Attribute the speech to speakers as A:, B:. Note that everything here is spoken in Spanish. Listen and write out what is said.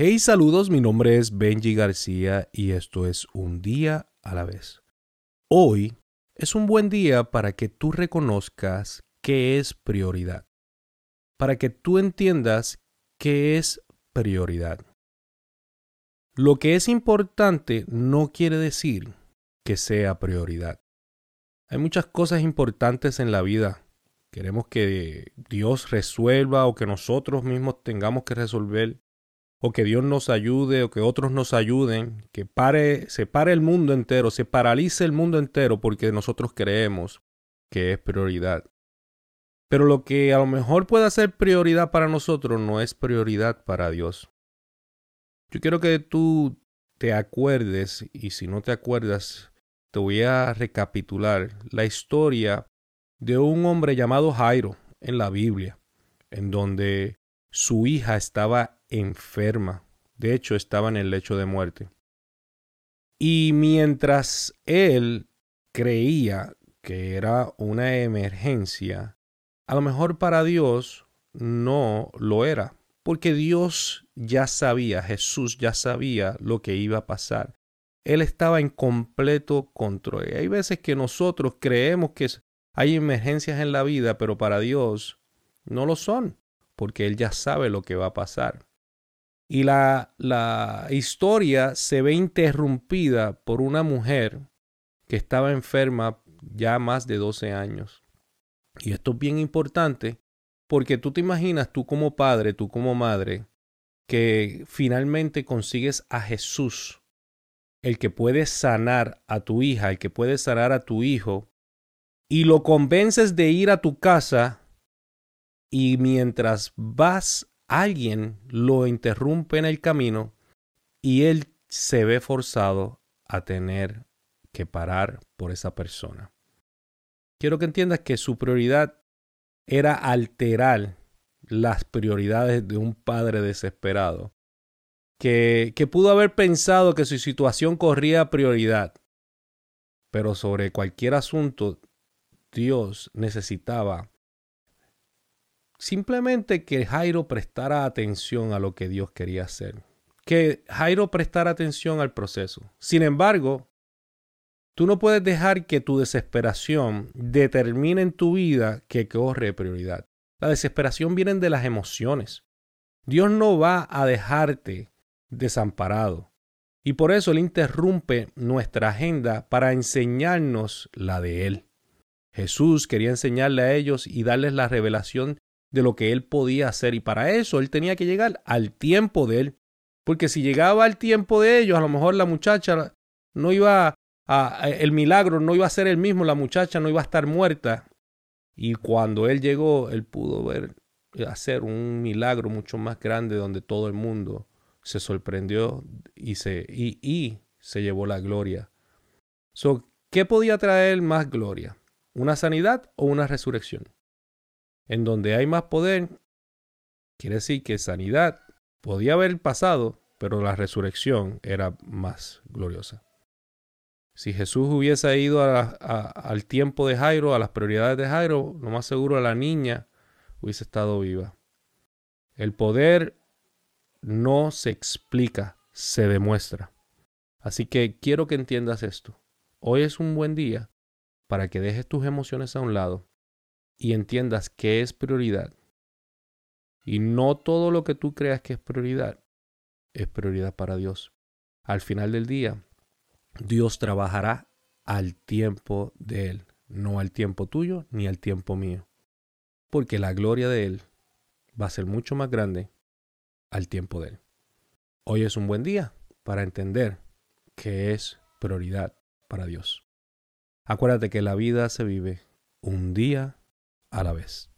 A: Hey, saludos, mi nombre es Benji García y esto es Un día a la vez. Hoy es un buen día para que tú reconozcas qué es prioridad, para que tú entiendas qué es prioridad. Lo que es importante no quiere decir que sea prioridad. Hay muchas cosas importantes en la vida. Queremos que Dios resuelva o que nosotros mismos tengamos que resolver o que Dios nos ayude o que otros nos ayuden, que pare, se pare el mundo entero, se paralice el mundo entero porque nosotros creemos que es prioridad. Pero lo que a lo mejor pueda ser prioridad para nosotros no es prioridad para Dios. Yo quiero que tú te acuerdes, y si no te acuerdas, te voy a recapitular la historia de un hombre llamado Jairo en la Biblia, en donde su hija estaba enferma. De hecho, estaba en el lecho de muerte. Y mientras él creía que era una emergencia, a lo mejor para Dios no lo era, porque Dios ya sabía, Jesús ya sabía lo que iba a pasar. Él estaba en completo control. Hay veces que nosotros creemos que hay emergencias en la vida, pero para Dios no lo son porque él ya sabe lo que va a pasar. Y la, la historia se ve interrumpida por una mujer que estaba enferma ya más de 12 años. Y esto es bien importante porque tú te imaginas, tú como padre, tú como madre, que finalmente consigues a Jesús, el que puede sanar a tu hija, el que puede sanar a tu hijo, y lo convences de ir a tu casa y mientras vas, alguien lo interrumpe en el camino y él se ve forzado a tener que parar por esa persona. Quiero que entiendas que su prioridad era alterar las prioridades de un padre desesperado, que, que pudo haber pensado que su situación corría prioridad, pero sobre cualquier asunto Dios necesitaba simplemente que Jairo prestara atención a lo que Dios quería hacer. Que Jairo prestara atención al proceso. Sin embargo, tú no puedes dejar que tu desesperación determine en tu vida que corre prioridad. La desesperación viene de las emociones. Dios no va a dejarte desamparado. Y por eso Él interrumpe nuestra agenda para enseñarnos la de Él. Jesús quería enseñarle a ellos y darles la revelación de lo que él podía hacer y para eso él tenía que llegar al tiempo de él. Porque si llegaba al tiempo de ellos, a lo mejor la muchacha no iba a, el milagro no iba a ser el mismo, la muchacha no iba a estar muerta. Y cuando él llegó, él pudo ver hacer un milagro mucho más grande donde todo el mundo se sorprendió y se, y, y se llevó la gloria. So, ¿Qué podía traer más gloria? ¿Una sanidad o una resurrección? En donde hay más poder, quiere decir que sanidad podía haber pasado, pero la resurrección era más gloriosa. Si Jesús hubiese ido al tiempo de Jairo, a las prioridades de Jairo, lo más seguro la niña hubiese estado viva. El poder no se explica, se demuestra. Así que quiero que entiendas esto. Hoy es un buen día para que dejes tus emociones a un lado y entiendas qué es prioridad. Y no todo lo que tú creas que es prioridad es prioridad para Dios. Al final del día, Dios trabajará al tiempo de Él, no al tiempo tuyo ni al tiempo mío. Porque la gloria de Él va a ser mucho más grande al tiempo de Él. Hoy es un buen día para entender que es prioridad para Dios. Acuérdate que la vida se vive un día vez.